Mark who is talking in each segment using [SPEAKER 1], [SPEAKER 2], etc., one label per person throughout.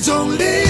[SPEAKER 1] 种力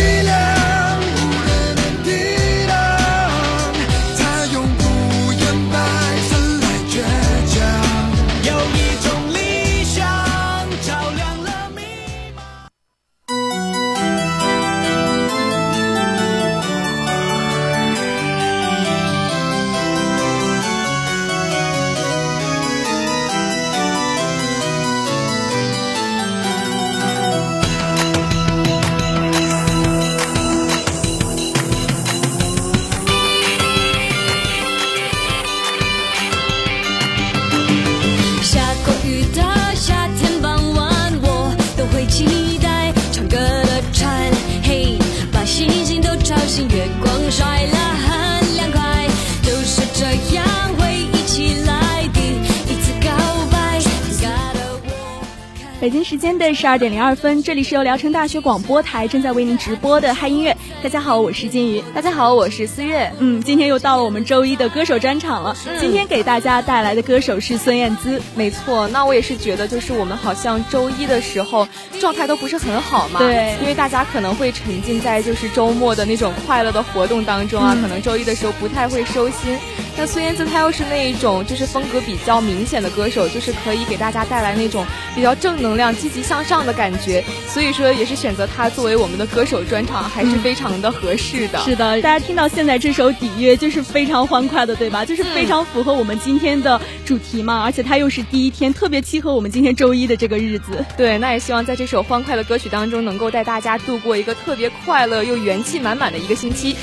[SPEAKER 2] 时间的十二点零二分，这里是由聊城大学广播台正在为您直播的嗨音乐。大家好，我是金鱼。
[SPEAKER 3] 大家好，我是思月。
[SPEAKER 2] 嗯，今天又到了我们周一的歌手专场了。今天给大家带来的歌手是孙燕姿。
[SPEAKER 3] 没错，那我也是觉得，就是我们好像周一的时候状态都不是很好嘛。
[SPEAKER 2] 对，
[SPEAKER 3] 因为大家可能会沉浸在就是周末的那种快乐的活动当中啊，可能周一的时候不太会收心。那孙燕姿她又是那一种就是风格比较明显的歌手，就是可以给大家带来那种比较正能量、积极向上的感觉，所以说也是选择她作为我们的歌手专场还是非常的合适的。
[SPEAKER 2] 是的，大家听到现在这首底约就是非常欢快的，对吧？就是非常符合我们今天的主题嘛，而且它又是第一天，特别契合我们今天周一的这个日子。
[SPEAKER 3] 对，那也希望在这首欢快的歌曲当中，能够带大家度过一个特别快乐又元气满满的一个星期。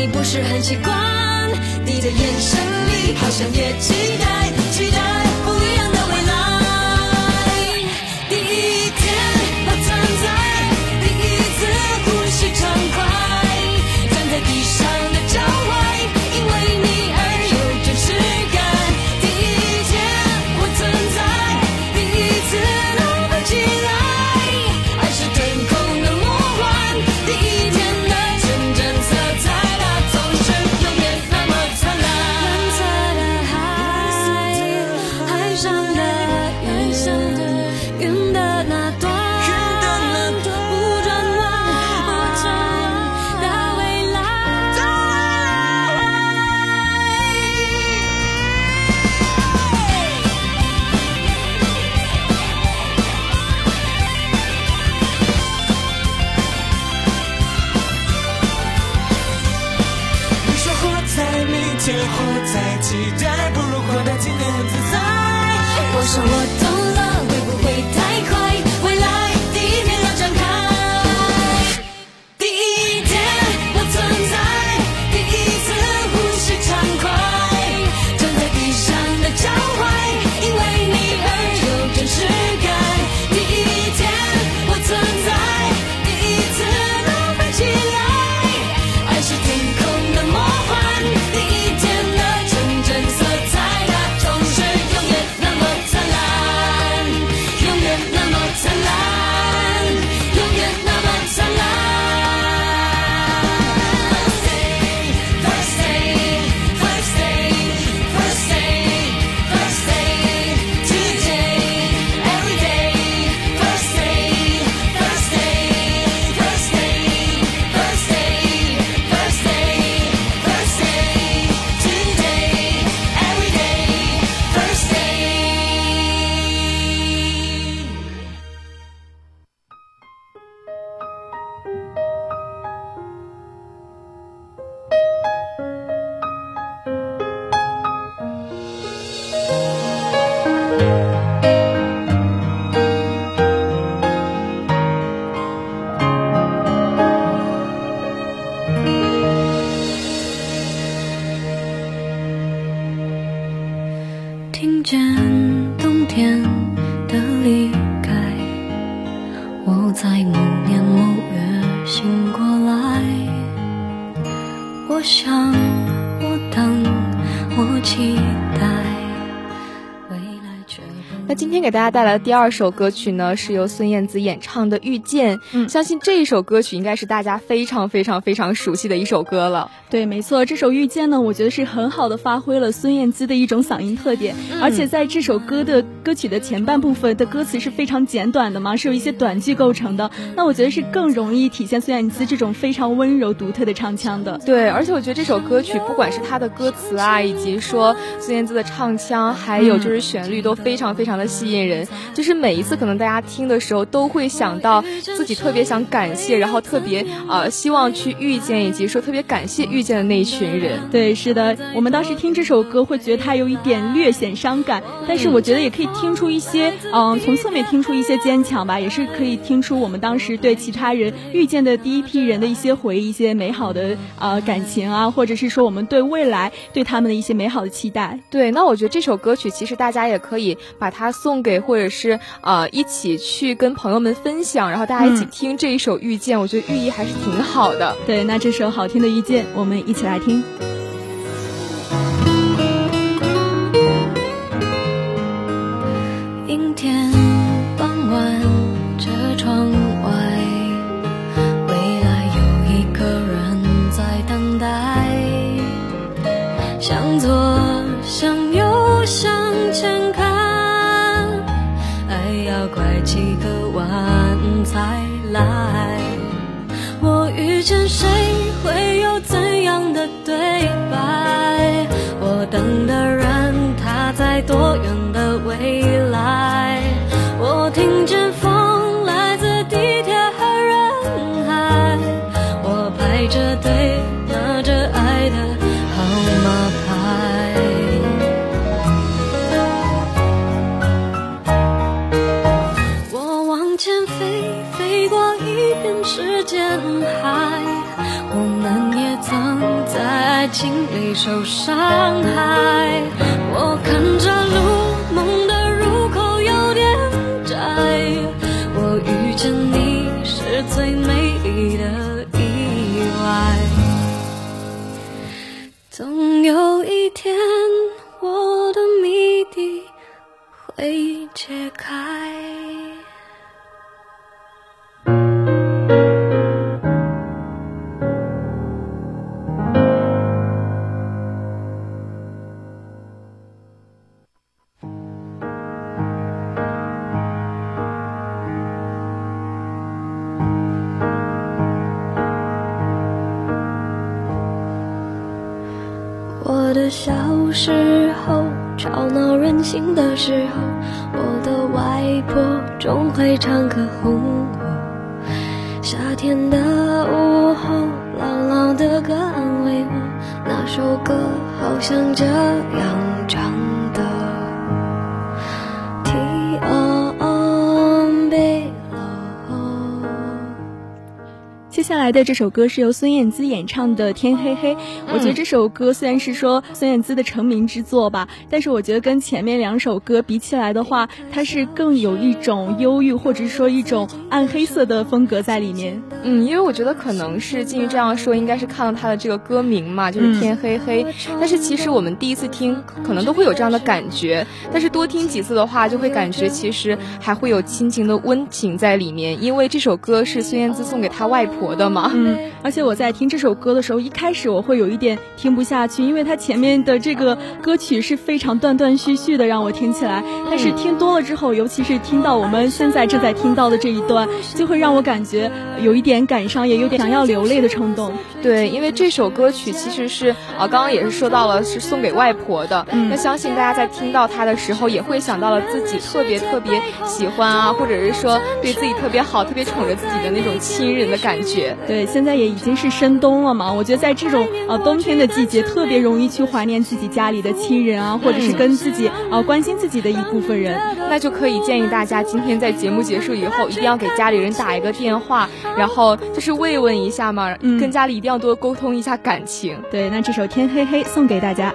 [SPEAKER 4] 你不是很习惯，你的眼神里好像也期待，期待。在期待不如活得今天很自在。我说我懂我想，我等，我期。
[SPEAKER 3] 那今天给大家带来的第二首歌曲呢，是由孙燕姿演唱的《遇见》。嗯，相信这一首歌曲应该是大家非常非常非常熟悉的一首歌了。
[SPEAKER 2] 对，没错，这首《遇见》呢，我觉得是很好的发挥了孙燕姿的一种嗓音特点，而且在这首歌的歌曲的前半部分的歌词是非常简短的嘛，是由一些短句构成的。那我觉得是更容易体现孙燕姿这种非常温柔独特的唱腔的。
[SPEAKER 3] 对，而且我觉得这首歌曲不管是它的歌词啊，以及说孙燕姿的唱腔，还有就是旋律都非常非常。吸引人，就是每一次可能大家听的时候，都会想到自己特别想感谢，然后特别呃希望去遇见，以及说特别感谢遇见的那一群人。
[SPEAKER 2] 对，是的，我们当时听这首歌会觉得它有一点略显伤感，但是我觉得也可以听出一些，嗯，从侧面听出一些坚强吧，也是可以听出我们当时对其他人遇见的第一批人的一些回忆，一些美好的呃感情啊，或者是说我们对未来对他们的一些美好的期待。
[SPEAKER 3] 对，那我觉得这首歌曲其实大家也可以把它。送给或者是呃一起去跟朋友们分享，然后大家一起听这一首《遇见》，我觉得寓意还是挺好的。
[SPEAKER 2] 对，那这首好听的《遇见》，我们一起来听。受伤害。来的这首歌是由孙燕姿演唱的《天黑黑》，我觉得这首歌虽然是说孙燕姿的成名之作吧，但是我觉得跟前面两首歌比起来的话，它是更有一种忧郁或者是说一种暗黑色的风格在里面。
[SPEAKER 3] 嗯，因为我觉得可能是基于这样说，应该是看到他的这个歌名嘛，就是天黑黑。但是其实我们第一次听，可能都会有这样的感觉，但是多听几次的话，就会感觉其实还会有亲情的温情在里面，因为这首歌是孙燕姿送给她外婆。的吗？
[SPEAKER 2] 嗯，而且我在听这首歌的时候，一开始我会有一点听不下去，因为它前面的这个歌曲是非常断断续续的，让我听起来。但是听多了之后，尤其是听到我们现在正在听到的这一段，就会让我感觉有一点感伤，也有点想要流泪的冲动。
[SPEAKER 3] 对，因为这首歌曲其实是啊，刚刚也是说到了是送给外婆的。那相信大家在听到它的时候，也会想到了自己特别特别喜欢啊，或者是说对自己特别好、特别宠着自己的那种亲人的感觉。
[SPEAKER 2] 对，现在也已经是深冬了嘛，我觉得在这种呃冬天的季节，特别容易去怀念自己家里的亲人啊，或者是跟自己呃关心自己的一部分人，
[SPEAKER 3] 那就可以建议大家今天在节目结束以后，一定要给家里人打一个电话，然后就是慰问一下嘛，跟家里一定要多沟通一下感情。
[SPEAKER 2] 对，那这首《天黑黑》送给大家。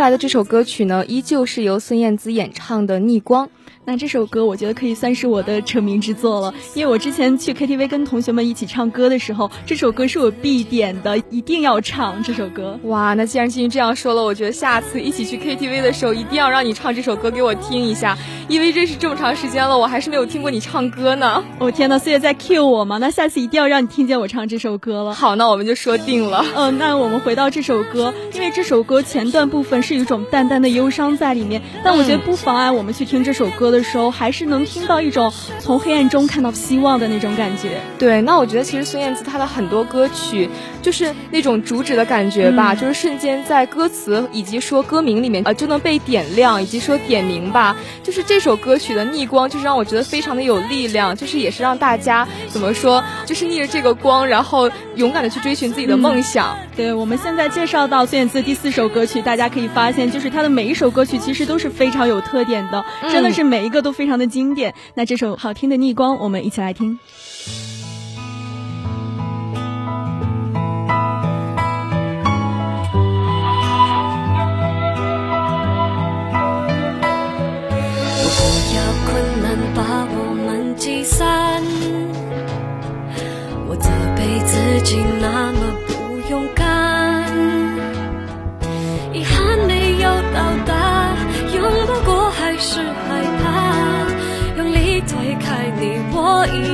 [SPEAKER 3] 来的这首歌曲呢，依旧是由孙燕姿演唱的《逆光》。
[SPEAKER 2] 那这首歌我觉得可以算是我的成名之作了，因为我之前去 KTV 跟同学们一起唱歌的时候，这首歌是我必点的，一定要唱这首歌。
[SPEAKER 3] 哇，那既然金鱼这样说了，我觉得下次一起去 KTV 的时候，一定要让你唱这首歌给我听一下，因为认识这么长时间了，我还是没有听过你唱歌呢。
[SPEAKER 2] 我、哦、天呐，岁月在 cue 我吗，那下次一定要让你听见我唱这首歌了。
[SPEAKER 3] 好，那我们就说定了。
[SPEAKER 2] 嗯、呃，那我们回到这首歌，因为这首歌前段部分是有一种淡淡的忧伤在里面，但我觉得不妨碍我们去听这首歌的时候，还是能听到一种从黑暗中看到希望的那种感觉。
[SPEAKER 3] 对，那我觉得其实孙燕姿她的很多歌曲就是那种主旨的感觉吧，
[SPEAKER 2] 嗯、
[SPEAKER 3] 就是瞬间在歌词以及说歌名里面呃就能被点亮，以及说点名吧。就是这首歌曲的逆光，就是让我觉得非常的有力量，就是也是让大家怎么说，就是逆着这个光，然后勇敢的去追寻自己的梦想。
[SPEAKER 2] 嗯、对，我们现在介绍到孙燕姿第四首歌曲，大家可以发现，就是她的每一首歌曲其实都是非常有特点的，
[SPEAKER 3] 嗯、
[SPEAKER 2] 真的是每每一个都非常的经典。那这首好听的逆光，我们一起来听。
[SPEAKER 4] 不要困难把我们击散，我责备自己那么不勇敢，
[SPEAKER 2] 一，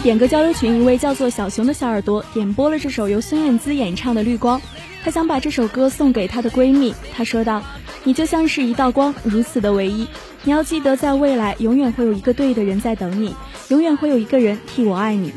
[SPEAKER 4] 点歌交流群，一位叫做小熊的小耳朵点播了这首由孙燕姿演唱的《绿光》。她想把这首歌送给她的闺蜜，她说道：“你就像是一道光，如此的唯一。你要记得，在未来永远会有一个对的人在等你，永远会有一个人替我爱你。”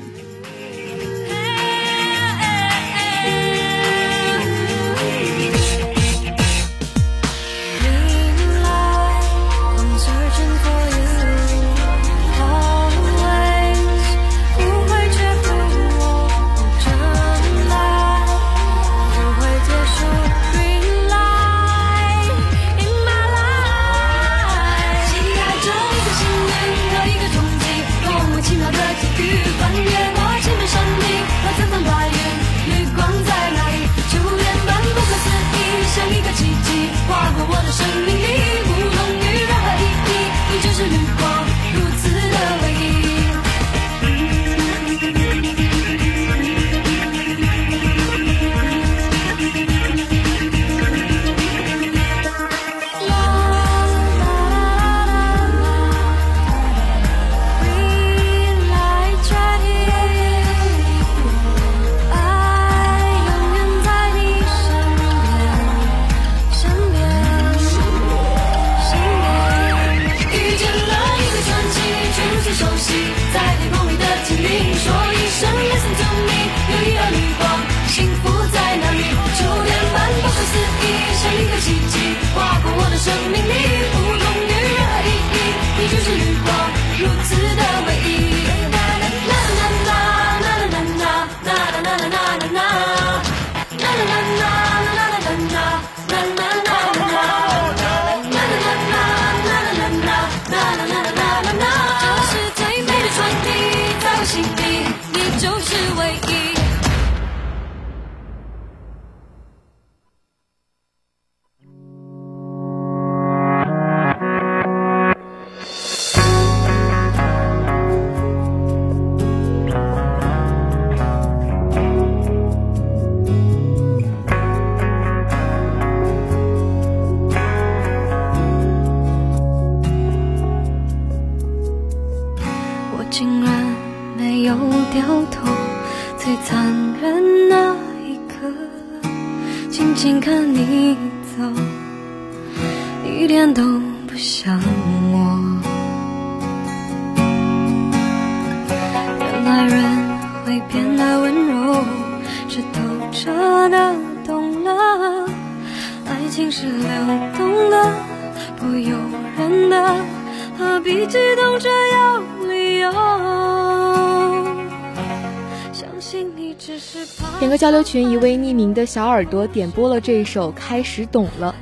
[SPEAKER 3] 群一位匿名的小耳朵点播了这一首《开始懂了》，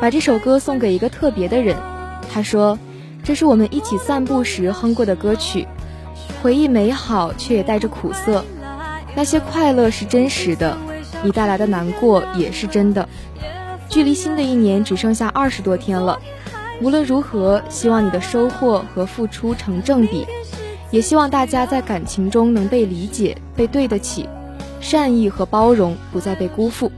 [SPEAKER 3] 把这首歌送给一个特别的人。他说：“这是我们一起散步时哼过的歌曲，回忆美好却也带着苦涩。那些快乐是真实的，你带来的难过也是真的。距离新的一年只剩下二十多天了，无论如何，希望你的收获和付出成正比，也希望大家在感情中能被理解、被对得起。”善意和包容不再被辜负。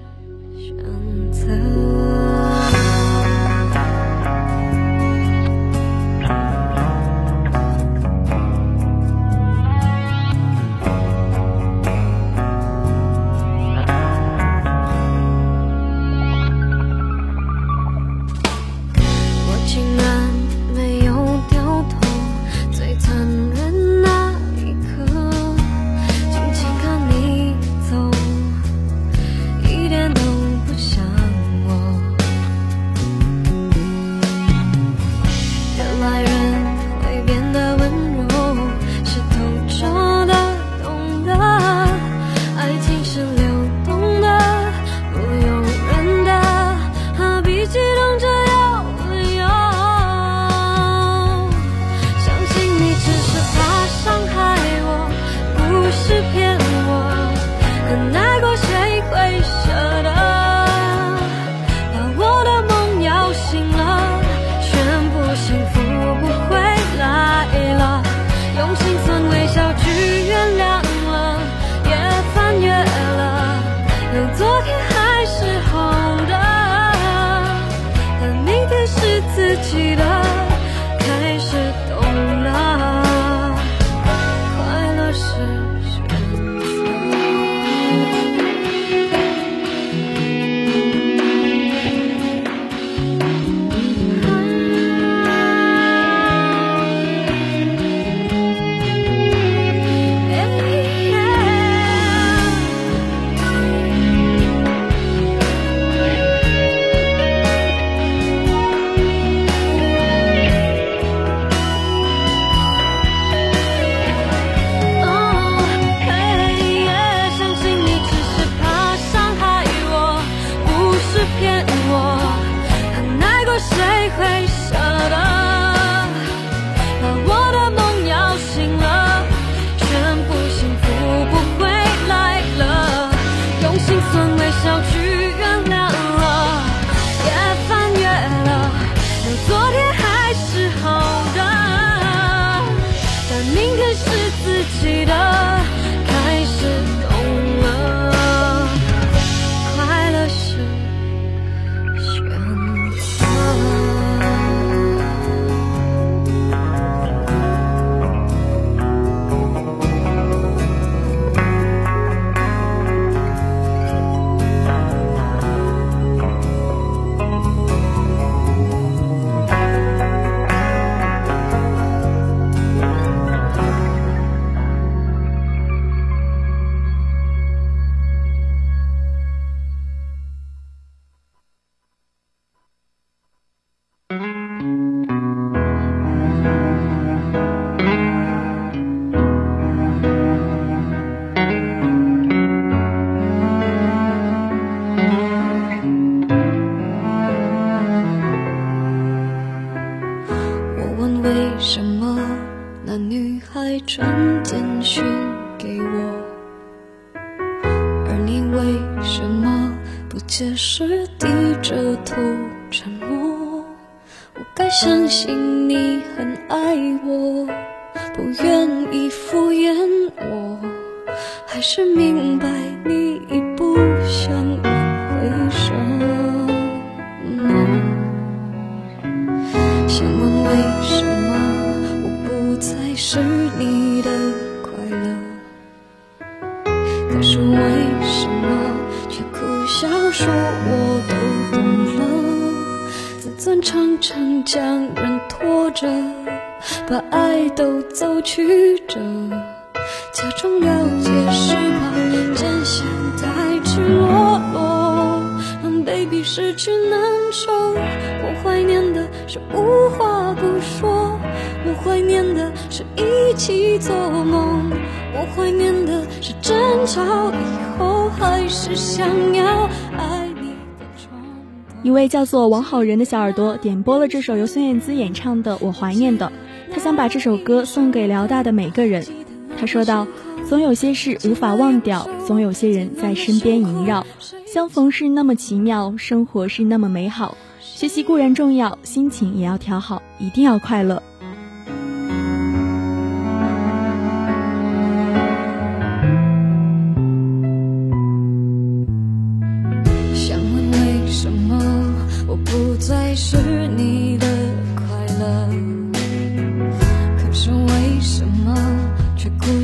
[SPEAKER 4] 都走曲折，假装了解是怕真相太赤裸裸，让 baby 失去难受。我怀念的是无话不说，我怀念的是一起做梦，我怀念的是争吵以后还是想要爱你的冲动。
[SPEAKER 2] 一位叫做王好人的小耳朵点播了这首由孙燕姿演唱的《我怀念的》，他想把这首歌送给辽大的每个人。他说道：“总有些事无法忘掉，总有些人在身边萦绕。相逢是那么奇妙，生活是那么美好。学习固然重要，心情也要调好，一定要快乐。”
[SPEAKER 4] 想问为什么我不再是你的快乐？却苦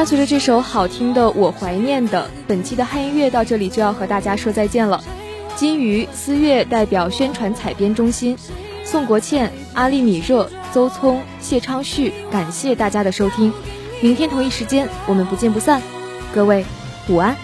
[SPEAKER 3] 伴随着这首好听的《我怀念的》，本期的汉音乐到这里就要和大家说再见了。金鱼、思月代表宣传采编中心，宋国倩、阿丽米热、邹聪、谢昌旭，感谢大家的收听。明天同一时间，我们不见不散。各位，午安。